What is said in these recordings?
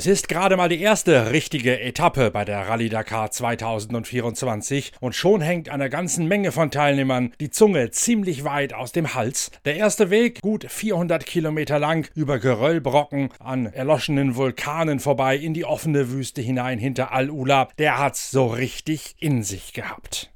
Es ist gerade mal die erste richtige Etappe bei der Rallye Dakar 2024 und schon hängt einer ganzen Menge von Teilnehmern die Zunge ziemlich weit aus dem Hals. Der erste Weg, gut 400 Kilometer lang, über Geröllbrocken, an erloschenen Vulkanen vorbei, in die offene Wüste hinein hinter Al-Ula, der hat's so richtig in sich gehabt.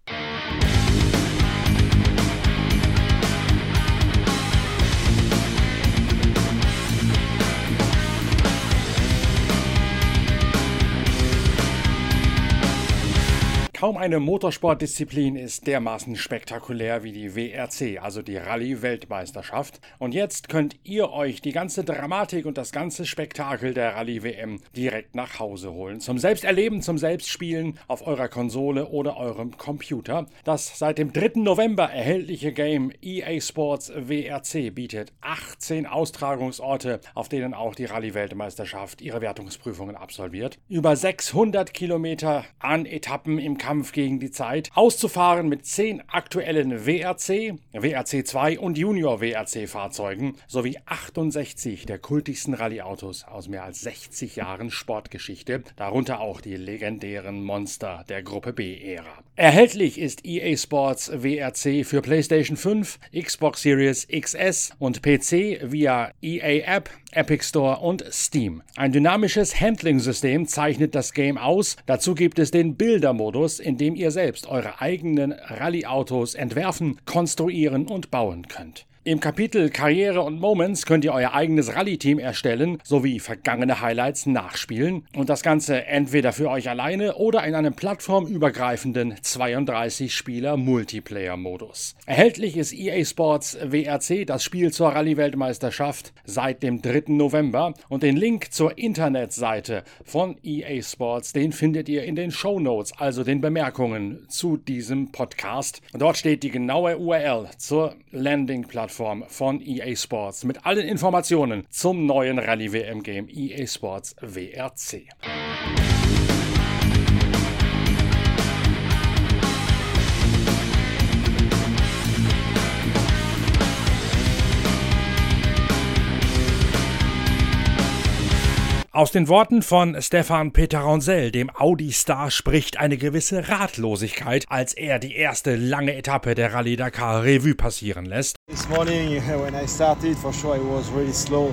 Kaum eine Motorsportdisziplin ist dermaßen spektakulär wie die WRC, also die Rallye-Weltmeisterschaft. Und jetzt könnt ihr euch die ganze Dramatik und das ganze Spektakel der Rallye-WM direkt nach Hause holen. Zum Selbsterleben, zum Selbstspielen auf eurer Konsole oder eurem Computer. Das seit dem 3. November erhältliche Game EA Sports WRC bietet 18 Austragungsorte, auf denen auch die Rallye-Weltmeisterschaft ihre Wertungsprüfungen absolviert. Über 600 Kilometer an Etappen im Kampf Kampf gegen die Zeit, auszufahren mit zehn aktuellen WRC, WRC 2 und Junior WRC Fahrzeugen sowie 68 der kultigsten Rallye-Autos aus mehr als 60 Jahren Sportgeschichte, darunter auch die legendären Monster der Gruppe B-Ära. Erhältlich ist EA Sports WRC für PlayStation 5, Xbox Series XS und PC via EA App, Epic Store und Steam. Ein dynamisches Handling-System zeichnet das Game aus. Dazu gibt es den Bildermodus, in dem ihr selbst eure eigenen Rallye-Autos entwerfen, konstruieren und bauen könnt. Im Kapitel Karriere und Moments könnt ihr euer eigenes Rallye-Team erstellen sowie vergangene Highlights nachspielen und das Ganze entweder für euch alleine oder in einem plattformübergreifenden 32-Spieler-Multiplayer-Modus. Erhältlich ist EA Sports WRC, das Spiel zur Rallye-Weltmeisterschaft, seit dem 3. November und den Link zur Internetseite von EA Sports, den findet ihr in den Show Notes, also den Bemerkungen zu diesem Podcast. dort steht die genaue URL zur Landing-Plattform Plattform von EA Sports mit allen Informationen zum neuen Rallye WM Game EA Sports WRC. Aus den Worten von Stefan Peter Ronsell, dem Audi-Star, spricht eine gewisse Ratlosigkeit, als er die erste lange Etappe der Rallye Dakar Revue passieren lässt. This morning when I started, for sure I was really slow.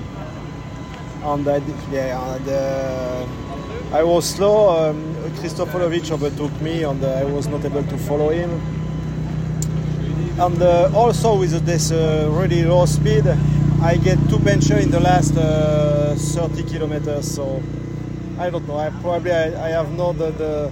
And I, yeah, and, uh, I was slow. Um, Kristofolovic overtook me, and uh, I was not able to follow him. And uh, also with this uh, really low speed, I get two puncture in the last uh, 30 kilometers. So I don't know. I probably I, I have not the, the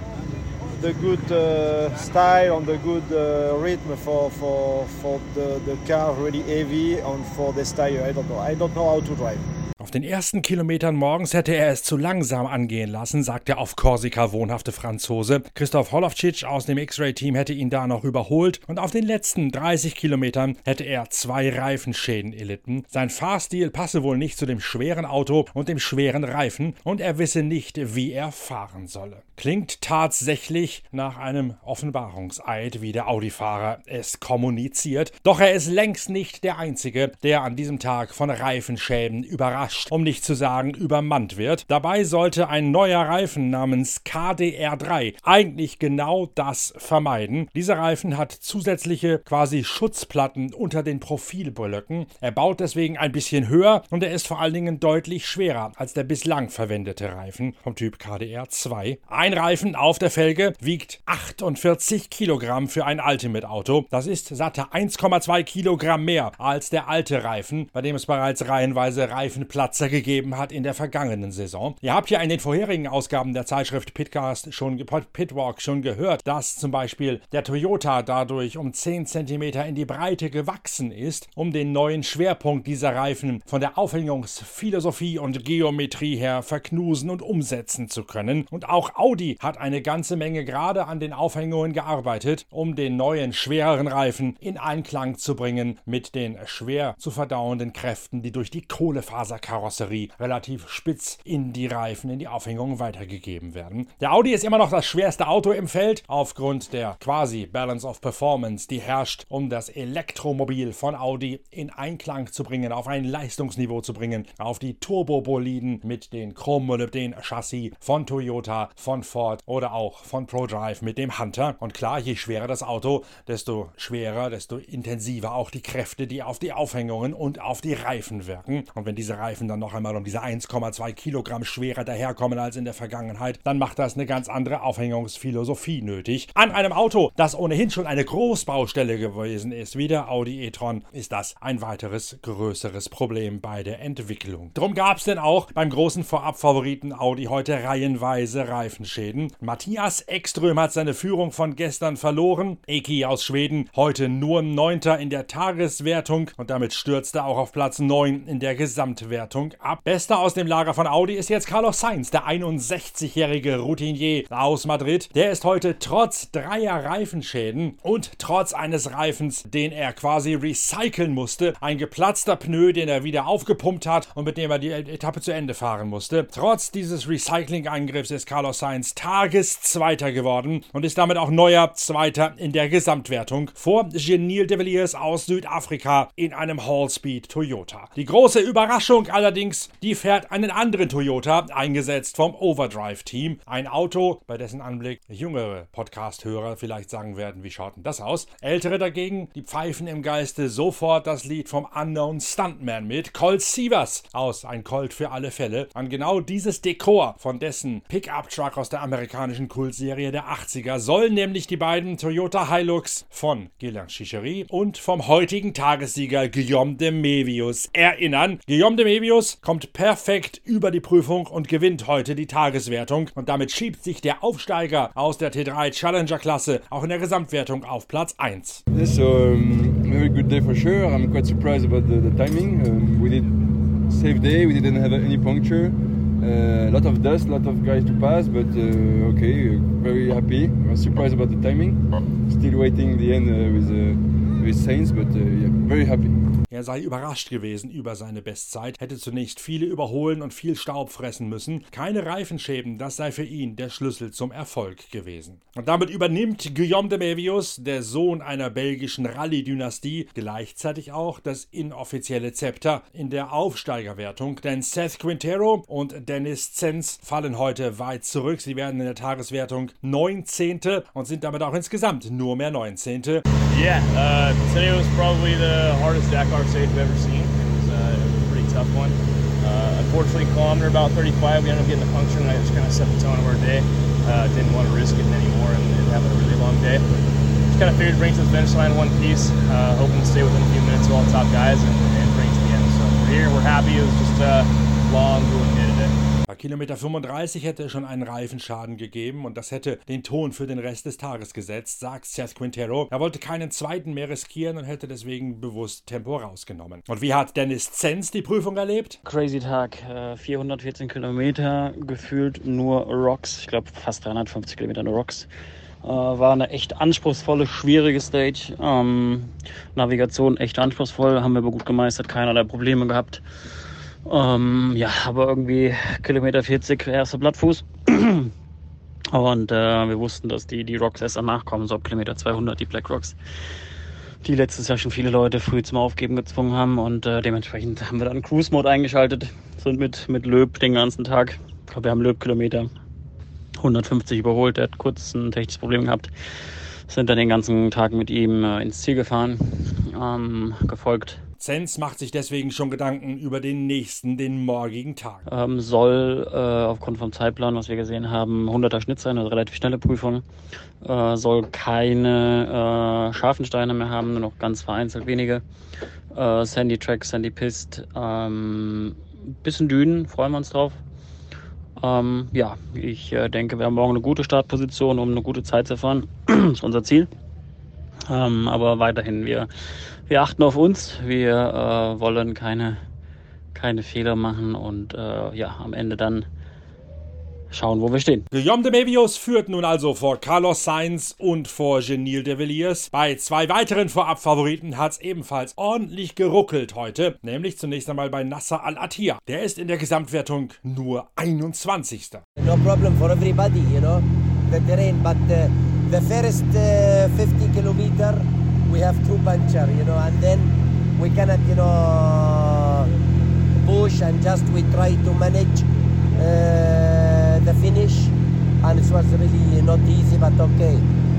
the good uh, style and the good uh, rhythm for for for the, the car really heavy and for this tire. I don't know. I don't know how to drive. Auf den ersten Kilometern morgens hätte er es zu langsam angehen lassen, sagt der auf Korsika wohnhafte Franzose. Christoph Holovcic aus dem X-Ray-Team hätte ihn da noch überholt und auf den letzten 30 Kilometern hätte er zwei Reifenschäden erlitten. Sein Fahrstil passe wohl nicht zu dem schweren Auto und dem schweren Reifen und er wisse nicht, wie er fahren solle. Klingt tatsächlich nach einem Offenbarungseid, wie der Audi-Fahrer es kommuniziert. Doch er ist längst nicht der Einzige, der an diesem Tag von Reifenschäden überrascht, um nicht zu sagen übermannt wird. Dabei sollte ein neuer Reifen namens KDR3 eigentlich genau das vermeiden. Dieser Reifen hat zusätzliche quasi Schutzplatten unter den Profilblöcken. Er baut deswegen ein bisschen höher und er ist vor allen Dingen deutlich schwerer als der bislang verwendete Reifen vom Typ KDR2. Ein ein Reifen auf der Felge wiegt 48 Kilogramm für ein Ultimate-Auto. Das ist satte 1,2 Kilogramm mehr als der alte Reifen, bei dem es bereits reihenweise Reifenplatzer gegeben hat in der vergangenen Saison. Ihr habt ja in den vorherigen Ausgaben der Zeitschrift Pitcast schon, Pitwalk schon gehört, dass zum Beispiel der Toyota dadurch um 10 cm in die Breite gewachsen ist, um den neuen Schwerpunkt dieser Reifen von der Aufhängungsphilosophie und Geometrie her verknusen und umsetzen zu können. Und auch Audi hat eine ganze Menge gerade an den Aufhängungen gearbeitet, um den neuen, schwereren Reifen in Einklang zu bringen mit den schwer zu verdauenden Kräften, die durch die Kohlefaserkapseln Karosserie relativ spitz in die Reifen, in die Aufhängung weitergegeben werden. Der Audi ist immer noch das schwerste Auto im Feld, aufgrund der quasi Balance of Performance, die herrscht, um das Elektromobil von Audi in Einklang zu bringen, auf ein Leistungsniveau zu bringen, auf die Turboboliden mit den Chrommolybden Chassis von Toyota, von Ford oder auch von ProDrive mit dem Hunter. Und klar, je schwerer das Auto, desto schwerer, desto intensiver auch die Kräfte, die auf die Aufhängungen und auf die Reifen wirken. Und wenn diese Reifen dann noch einmal um diese 1,2 Kilogramm schwerer daherkommen als in der Vergangenheit, dann macht das eine ganz andere Aufhängungsphilosophie nötig. An einem Auto, das ohnehin schon eine Großbaustelle gewesen ist, wie der Audi e-tron, ist das ein weiteres größeres Problem bei der Entwicklung. Drum gab es denn auch beim großen Vorabfavoriten Audi heute reihenweise Reifenschäden. Matthias Ekström hat seine Führung von gestern verloren. Eki aus Schweden heute nur Neunter in der Tageswertung und damit stürzte auch auf Platz 9 in der Gesamtwertung ab. Bester aus dem Lager von Audi ist jetzt Carlos Sainz, der 61-jährige Routinier aus Madrid. Der ist heute trotz dreier Reifenschäden und trotz eines Reifens, den er quasi recyceln musste, ein geplatzter Pneu, den er wieder aufgepumpt hat und mit dem er die Etappe zu Ende fahren musste. Trotz dieses Recycling-Eingriffs ist Carlos Sainz Tageszweiter geworden und ist damit auch neuer Zweiter in der Gesamtwertung vor Genil de Villiers aus Südafrika in einem Hallspeed Toyota. Die große Überraschung allerdings, die fährt einen anderen Toyota, eingesetzt vom Overdrive Team. Ein Auto, bei dessen Anblick jüngere Podcast-Hörer vielleicht sagen werden, wie schaut denn das aus? Ältere dagegen, die pfeifen im Geiste sofort das Lied vom Unknown Stuntman mit Colt Sievers aus Ein Colt für alle Fälle. An genau dieses Dekor von dessen Pickup-Truck aus der amerikanischen Kultserie der 80er sollen nämlich die beiden Toyota Hilux von Gillian Chichery und vom heutigen Tagessieger Guillaume de Mevius erinnern. Guillaume de Mevius kommt perfekt über die Prüfung und gewinnt heute die Tageswertung und damit schiebt sich der Aufsteiger aus der T3 Challenger Klasse auch in der Gesamtwertung auf Platz 1. Yes, um, very good day for sure. I'm quite surprised about the, the timing. Um, we did safe day. We didn't have any puncture. A uh, lot of dust, lot of guys to pass, but uh, okay, very happy. I was surprised about the timing. Still waiting the end uh, with, uh, with Saints, but uh, yeah, very happy. Er sei überrascht gewesen über seine Bestzeit, hätte zunächst viele überholen und viel Staub fressen müssen. Keine Reifenschäden, das sei für ihn der Schlüssel zum Erfolg gewesen. Und damit übernimmt Guillaume de Mevius, der Sohn einer belgischen Rallye-Dynastie, gleichzeitig auch das inoffizielle Zepter in der Aufsteigerwertung, denn Seth Quintero und Dennis Zenz fallen heute weit zurück. Sie werden in der Tageswertung 19. und sind damit auch insgesamt nur mehr 19. Yeah, uh, today was probably the hardest Dakar stage we've ever seen. It was, uh, it was a pretty tough one. Uh, unfortunately, kilometer about 35, we ended up getting a puncture, and I just kind of set the tone of our day. Uh, didn't want to risk it anymore and, and having a really long day. Just kind of figured bring to the finish line in one piece, uh, hoping to stay within a few minutes of all the top guys and, and bring to the end. So we're here, we're happy. It was just a long, grueling day Kilometer 35 hätte es schon einen Reifenschaden gegeben und das hätte den Ton für den Rest des Tages gesetzt, sagt Seth Quintero. Er wollte keinen zweiten mehr riskieren und hätte deswegen bewusst Tempo rausgenommen. Und wie hat Dennis Zenz die Prüfung erlebt? Crazy Tag, 414 Kilometer, gefühlt nur Rocks. Ich glaube fast 350 Kilometer nur Rocks. war eine echt anspruchsvolle, schwierige Stage. Ähm, Navigation echt anspruchsvoll, haben wir aber gut gemeistert, keinerlei Probleme gehabt. Ähm, ja, aber irgendwie Kilometer 40 erster Blattfuß. Und äh, wir wussten, dass die, die Rocks erst danach kommen, so ab Kilometer 200, die Black Rocks. Die letztes Jahr schon viele Leute früh zum Aufgeben gezwungen haben. Und äh, dementsprechend haben wir dann Cruise Mode eingeschaltet. Sind mit, mit Löb den ganzen Tag. Ich glaube, wir haben Löb Kilometer 150 überholt. Der hat kurz ein technisches Problem gehabt. Sind dann den ganzen Tag mit ihm äh, ins Ziel gefahren. Ähm, gefolgt Zenz macht sich deswegen schon Gedanken über den nächsten, den morgigen Tag. Ähm, soll äh, aufgrund vom Zeitplan, was wir gesehen haben, 100er Schnitt sein, also relativ schnelle Prüfung. Äh, soll keine äh, scharfen Steine mehr haben, nur noch ganz vereinzelt wenige. Äh, Sandy Track, Sandy Pist, ähm, bisschen Dünen, freuen wir uns drauf. Ähm, ja, ich äh, denke, wir haben morgen eine gute Startposition, um eine gute Zeit zu fahren. das ist unser Ziel. Ähm, aber weiterhin, wir, wir achten auf uns. Wir äh, wollen keine, keine Fehler machen und äh, ja, am Ende dann schauen, wo wir stehen. Guillaume de Mevius führt nun also vor Carlos Sainz und vor Genil de Villiers. Bei zwei weiteren Vorabfavoriten hat es ebenfalls ordentlich geruckelt heute, nämlich zunächst einmal bei Nasser Al-Attiyah. Der ist in der Gesamtwertung nur 21. No problem for everybody, you know, the terrain, but uh, the first uh, 50 kilometer we have two puncture, you know, and then we cannot, you know, push and just we try to manage uh, the finish, and it was really not easy, but okay.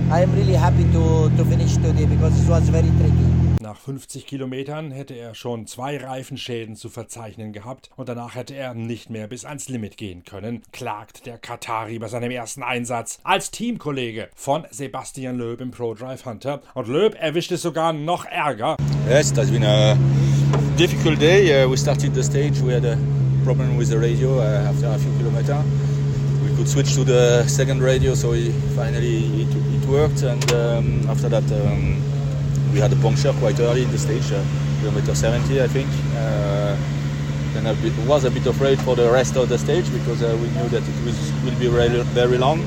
I am really happy to, to finish today because it was very tricky. Nach 50 Kilometern hätte er schon zwei Reifenschäden zu verzeichnen gehabt und danach hätte er nicht mehr bis ans Limit gehen können, klagt der Katari bei seinem ersten Einsatz als Teamkollege von Sebastian Loeb im ProDrive Hunter. Und Loeb erwischt es sogar noch ärger. Yes, it has been a difficult day. Uh, we started the stage, we had a problem with the radio uh, after a few kilometers. We could switch to the second radio, so we, finally it, it worked. And um, after that, um, we had a puncture quite early in the stage, uh, kilometer 70, I think. Uh, then I was a bit afraid for the rest of the stage because uh, we knew that it was, will be very, very long.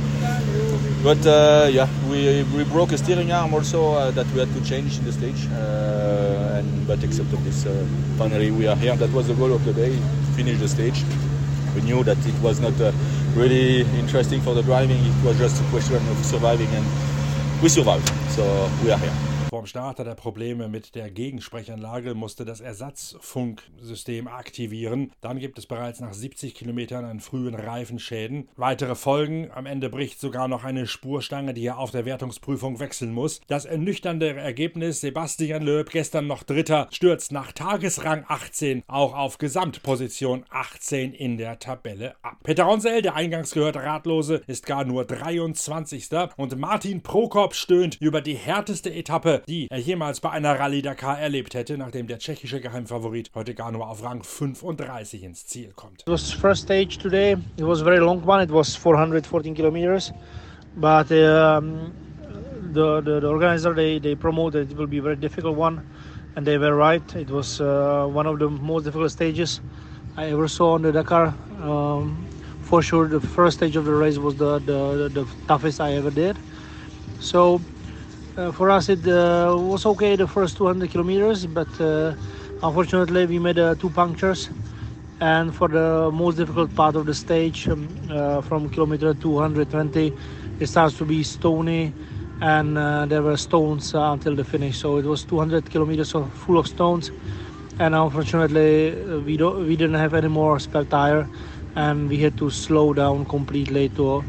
But yeah, we, we broke a steering arm also that we had to change in the stage. And but except of this, finally we are here. That was the goal of the day: finish the stage. We knew that it was not uh, really interesting for the driving. It was just a question of surviving, and we survived. So we are here. Vorm Start hat er Probleme mit der Gegensprechanlage, musste das Ersatzfunksystem aktivieren. Dann gibt es bereits nach 70 Kilometern einen frühen Reifenschäden. Weitere Folgen. Am Ende bricht sogar noch eine Spurstange, die er auf der Wertungsprüfung wechseln muss. Das ernüchternde Ergebnis: Sebastian Loeb, gestern noch Dritter, stürzt nach Tagesrang 18 auch auf Gesamtposition 18 in der Tabelle ab. Peter Ronsel, der eingangs gehört Ratlose, ist gar nur 23. Und Martin Prokop stöhnt über die härteste Etappe die er jemals bei einer Rallye Dakar erlebt hätte, nachdem der tschechische Geheimfavorit heute gar nur auf Rang 35 ins Ziel kommt. It was first stage today. It was a very long one. It was 414 kilometers, but um, the, the, the organizer they they promoted it will be a very difficult one, and they were right. It was uh, one of the most difficult stages I ever saw on the Dakar. Um, for sure, the first stage of the race was the, the, the toughest I ever did. So uh, for us, it uh, was okay the first 200 kilometers, but uh, unfortunately, we made two punctures. And for the most difficult part of the stage, um, from kilometer 220, it starts to be stony and uh, there were stones uh, until the finish. So it was 200 kilometers of, full of stones, and unfortunately uh, we don't we didn't have any more spare tire, and we had to slow down completely to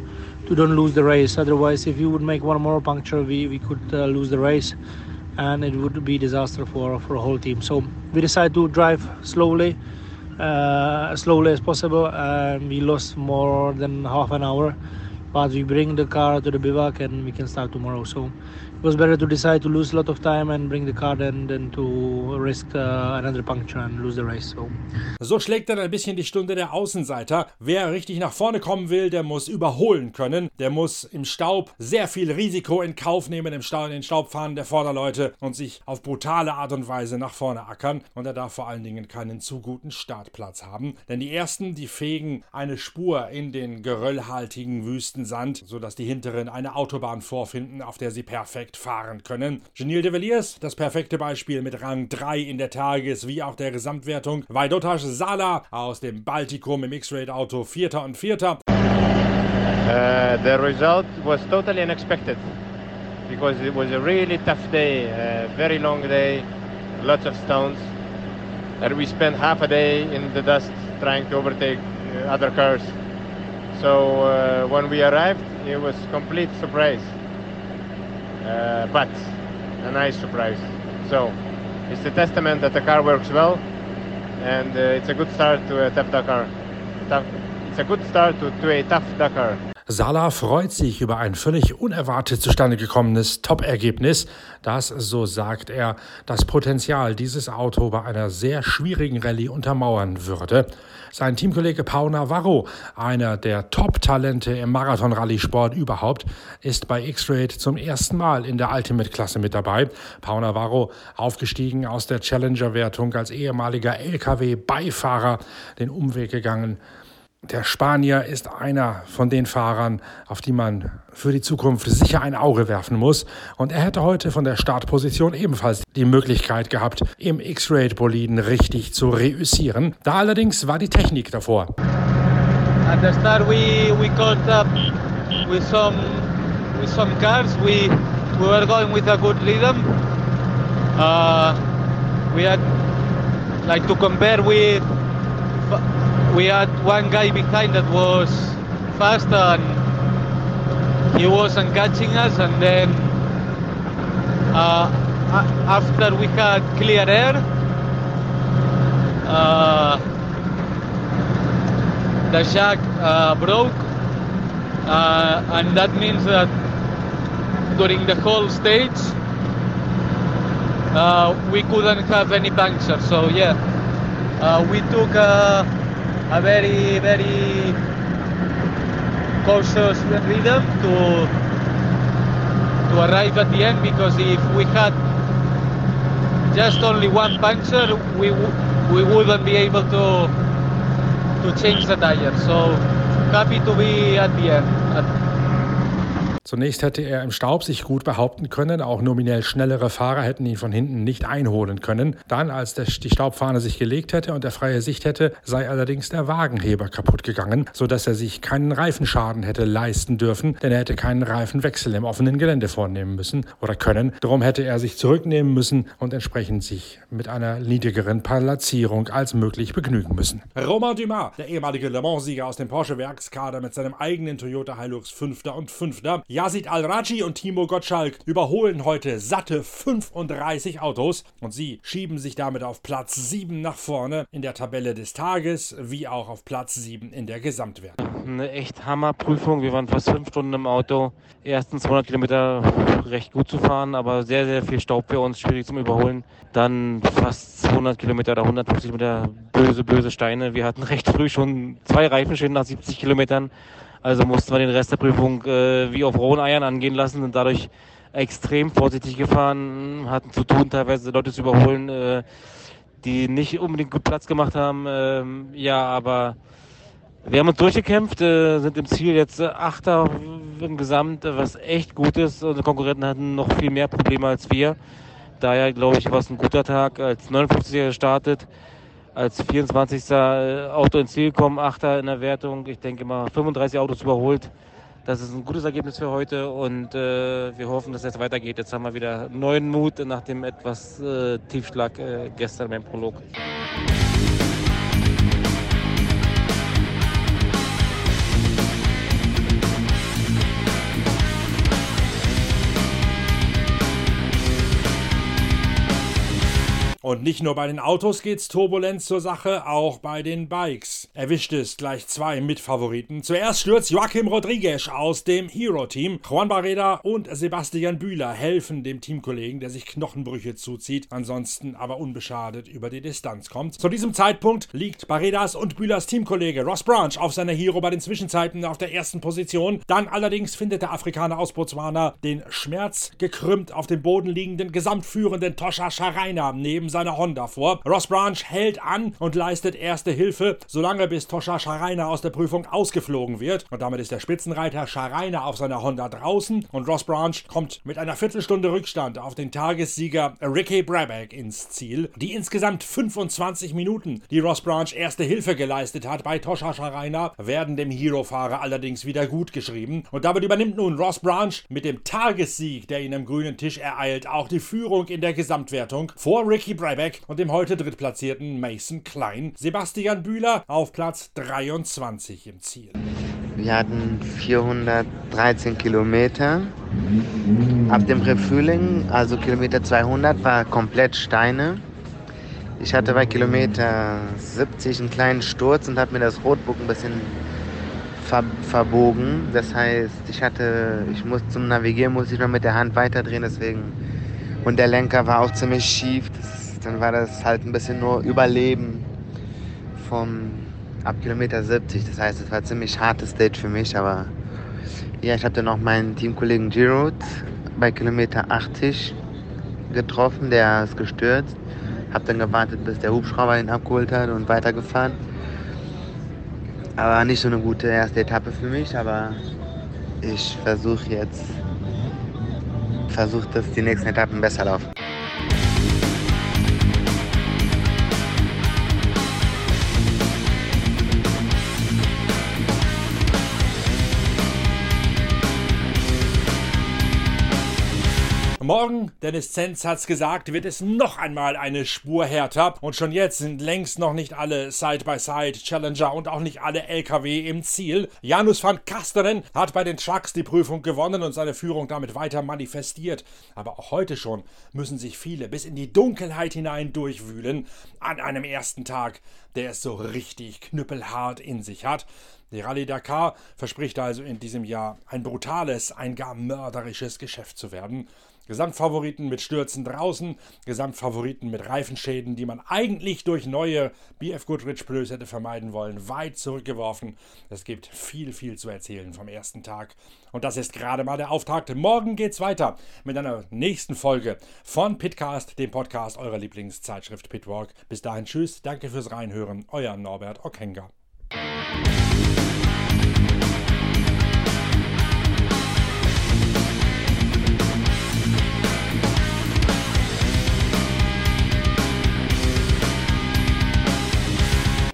to don't lose the race. Otherwise, if you would make one more puncture, we, we could uh, lose the race and it would be disaster for, for a whole team. So we decided to drive slowly, uh, as slowly as possible, and we lost more than half an hour. But we bring the car to the bivouac and we can start tomorrow. So was better to decide to lose a lot of time and bring the car than, than to risk uh, another puncture and lose the race. So. so schlägt dann ein bisschen die Stunde der Außenseiter. Wer richtig nach vorne kommen will, der muss überholen können. Der muss im Staub sehr viel Risiko in Kauf nehmen, im Stau, in den Staub fahren der Vorderleute und sich auf brutale Art und Weise nach vorne ackern. Und er darf vor allen Dingen keinen zu guten Startplatz haben. Denn die ersten, die fegen eine Spur in den geröllhaltigen Wüsten Sand, sodass die Hinteren eine Autobahn vorfinden, auf der sie perfekt fahren können. Genil de Villiers, das perfekte Beispiel mit Rang 3 in der Tages- wie auch der Gesamtwertung. Vaidotas Sala aus dem Baltikum im X-Raid-Auto Vierter und Vierter. Uh, the result was totally unexpected because it was a really tough day, a very long day, lots of stones. And we spent half a day in the dust trying to overtake uh, other cars. So uh, when we arrived, it was complete surprise, uh, but a nice surprise. So it's a testament that the car works well, and uh, it's a good start to a tough Dakar. Tough, it's a good start to, to a tough Dakar. Sala freut sich über ein völlig unerwartet zustande gekommenes Top-Ergebnis, das, so sagt er, das Potenzial dieses Auto bei einer sehr schwierigen Rallye untermauern würde. Sein Teamkollege Pau Navarro, einer der Top-Talente im Marathon-Rallye-Sport überhaupt, ist bei X-Raid zum ersten Mal in der Ultimate-Klasse mit dabei. Pau Navarro, aufgestiegen aus der Challenger-Wertung als ehemaliger LKW-Beifahrer, den Umweg gegangen Der Spanier ist einer von den Fahrern, auf die man für die Zukunft sicher ein Auge werfen muss. Und er hätte heute von der Startposition ebenfalls die Möglichkeit gehabt, im X-Raid-Boliden richtig zu reüssieren. Da allerdings war die Technik davor. At the start we, we caught up with some, with some cars. We, we were going with a good rhythm. Uh, we had like to compare with we had one guy behind that was fast and he wasn't catching us and then uh, after we had clear air uh, the shack uh, broke uh, and that means that during the whole stage uh, we couldn't have any puncture. So yeah uh, we took a very, very cautious rhythm to to arrive at the end because if we had just only one puncture, we we wouldn't be able to to change the tire. So happy to be at the end. At Zunächst hätte er im Staub sich gut behaupten können, auch nominell schnellere Fahrer hätten ihn von hinten nicht einholen können. Dann, als der, die Staubfahne sich gelegt hätte und er freie Sicht hätte, sei allerdings der Wagenheber kaputt gegangen, sodass er sich keinen Reifenschaden hätte leisten dürfen, denn er hätte keinen Reifenwechsel im offenen Gelände vornehmen müssen oder können. Darum hätte er sich zurücknehmen müssen und entsprechend sich mit einer niedrigeren Platzierung als möglich begnügen müssen. Romain Dumas, der ehemalige Le Mans-Sieger aus dem Porsche-Werkskader mit seinem eigenen Toyota Hilux Fünfter und Fünfter, Yazid Al-Raji und Timo Gottschalk überholen heute satte 35 Autos und sie schieben sich damit auf Platz 7 nach vorne in der Tabelle des Tages wie auch auf Platz 7 in der Gesamtwertung. Eine echt Hammerprüfung. Wir waren fast fünf Stunden im Auto. Ersten 200 Kilometer recht gut zu fahren, aber sehr, sehr viel Staub für uns, schwierig zum Überholen. Dann fast 200 Kilometer oder 150 Meter böse, böse Steine. Wir hatten recht früh schon zwei Reifenschäden nach 70 Kilometern. Also mussten wir den Rest der Prüfung äh, wie auf rohen Eiern angehen lassen und dadurch extrem vorsichtig gefahren, hatten zu tun, teilweise Leute zu überholen, äh, die nicht unbedingt gut Platz gemacht haben. Ähm, ja, aber wir haben uns durchgekämpft, äh, sind im Ziel jetzt Achter im Gesamt, was echt gut ist. Unsere Konkurrenten hatten noch viel mehr Probleme als wir. Daher glaube ich, war es ein guter Tag, als 59er gestartet als 24. Äh, Auto ins Ziel gekommen, Achter in der Wertung. Ich denke mal 35 Autos überholt. Das ist ein gutes Ergebnis für heute und äh, wir hoffen, dass es weitergeht. Jetzt haben wir wieder neuen Mut nach dem etwas äh, Tiefschlag äh, gestern beim Prolog. Und nicht nur bei den Autos geht's turbulent zur Sache, auch bei den Bikes. Erwischt es gleich zwei Mitfavoriten. Zuerst stürzt Joachim Rodriguez aus dem Hero-Team. Juan Barreda und Sebastian Bühler helfen dem Teamkollegen, der sich Knochenbrüche zuzieht, ansonsten aber unbeschadet über die Distanz kommt. Zu diesem Zeitpunkt liegt Barredas und Bühlers Teamkollege Ross Branch auf seiner Hero bei den Zwischenzeiten auf der ersten Position. Dann allerdings findet der Afrikaner aus Botswana den schmerzgekrümmt auf dem Boden liegenden gesamtführenden Toscha Schreiner neben seiner Honda vor. Ross Branch hält an und leistet erste Hilfe, solange bis Toscha Schreiner aus der Prüfung ausgeflogen wird. Und damit ist der Spitzenreiter Schreiner auf seiner Honda draußen und Ross Branch kommt mit einer Viertelstunde Rückstand auf den Tagessieger Ricky Brabeck ins Ziel. Die insgesamt 25 Minuten, die Ross Branch erste Hilfe geleistet hat bei Toscha Schreiner, werden dem Hero-Fahrer allerdings wieder gut geschrieben. Und damit übernimmt nun Ross Branch mit dem Tagessieg, der ihn am grünen Tisch ereilt, auch die Führung in der Gesamtwertung vor Ricky Brabeck Freiberg und dem heute drittplatzierten Mason Klein. Sebastian Bühler auf Platz 23 im Ziel. Wir hatten 413 Kilometer. Ab dem Refueling, also Kilometer 200, war komplett Steine. Ich hatte bei Kilometer 70 einen kleinen Sturz und habe mir das Rotbuch ein bisschen ver verbogen. Das heißt, ich hatte, ich muss zum Navigieren musste ich noch mit der Hand weiterdrehen, deswegen und der Lenker war auch ziemlich schief. Das dann war das halt ein bisschen nur Überleben vom ab Kilometer 70. Das heißt, es war ein ziemlich hartes Stage für mich, aber ja, ich hatte noch meinen Teamkollegen Giroud bei Kilometer 80 getroffen, der ist gestürzt. Hab dann gewartet, bis der Hubschrauber ihn abgeholt hat und weitergefahren. Aber nicht so eine gute erste Etappe für mich, aber ich versuche jetzt, versuche, dass die nächsten Etappen besser laufen. Dennis Zenz hat's gesagt, wird es noch einmal eine Spur härter. Und schon jetzt sind längst noch nicht alle Side-by-Side-Challenger und auch nicht alle LKW im Ziel. Janus van Kasteren hat bei den Trucks die Prüfung gewonnen und seine Führung damit weiter manifestiert. Aber auch heute schon müssen sich viele bis in die Dunkelheit hinein durchwühlen an einem ersten Tag, der es so richtig knüppelhart in sich hat. Die Rallye Dakar verspricht also in diesem Jahr ein brutales, ein gar mörderisches Geschäft zu werden. Gesamtfavoriten mit Stürzen draußen, Gesamtfavoriten mit Reifenschäden, die man eigentlich durch neue BF Goodrich Plus hätte vermeiden wollen, weit zurückgeworfen. Es gibt viel, viel zu erzählen vom ersten Tag. Und das ist gerade mal der Auftakt. Morgen geht's weiter mit einer nächsten Folge von Pitcast, dem Podcast eurer Lieblingszeitschrift Pitwalk. Bis dahin, tschüss, danke fürs Reinhören, euer Norbert Okenga. Bye.